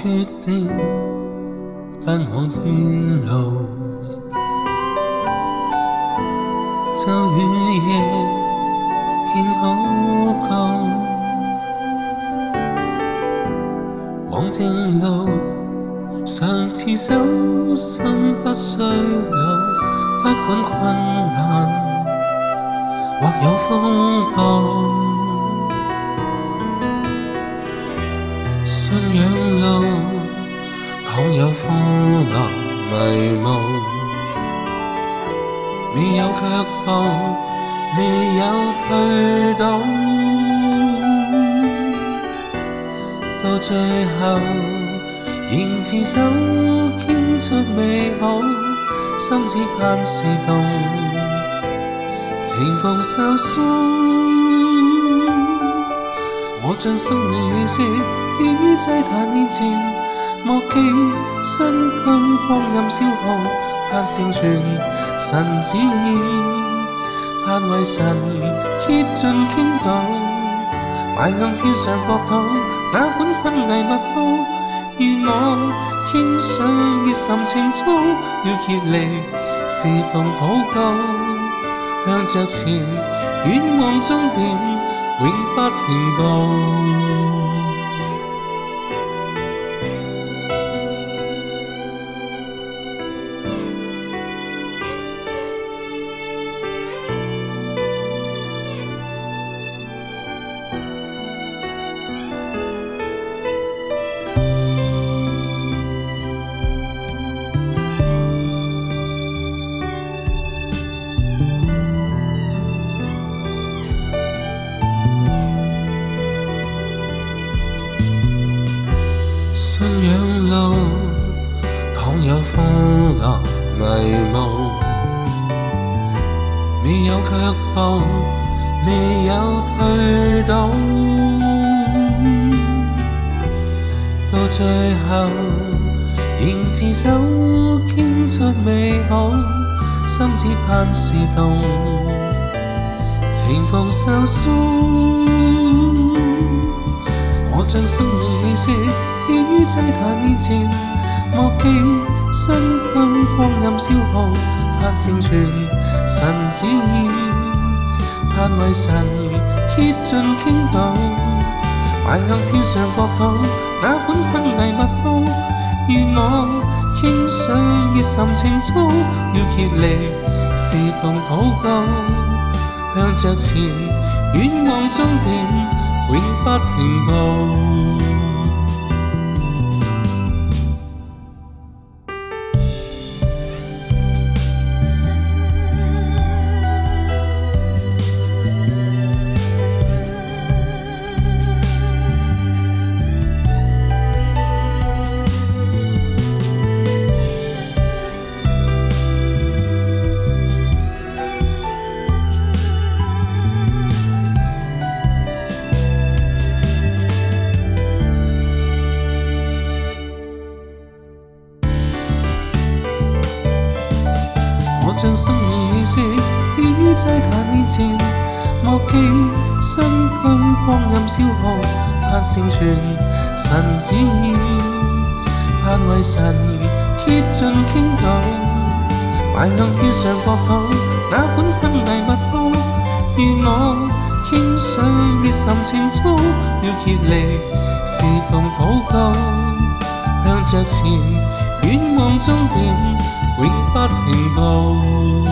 决定不往偏路，昼与夜献祷告，往正路常持守，心不衰老。不管困难或有风暴，信仰。倘有风浪迷路，未有却步，未有退倒，到最后仍自手牵出美好，心只盼是动，情逢受舒。我将生命气息献于祭坛面前。莫记身躯光阴消耗，盼成全神旨意，盼为神竭尽倾倒，迈向天上国土，那管困危密布。愿我倾上热忱情操要竭力，侍奉普告，向着前远望终点，永不停步。信仰路，倘有风凉迷路，未有却步，未有退倒。到最后，仍自手牵出美好，心只盼是动，情放受松。将心力，献献于祭坛面前。莫记身躯光阴消耗，盼成全神旨意，盼为神竭尽倾倒。迈向天上国土，那管困危不保。愿我倾上热忱情操，要竭力侍奉祷告，向着前远望终点。永不停步。心已是倚擠壇面前，莫記新君光陰消耗，盼成全神旨意，盼為神竭盡傾倒，邁向天上國土，哪管昏迷密布，願我傾水別甚情操，要竭力侍奉禱告，向着前，遠望終點。永不停步。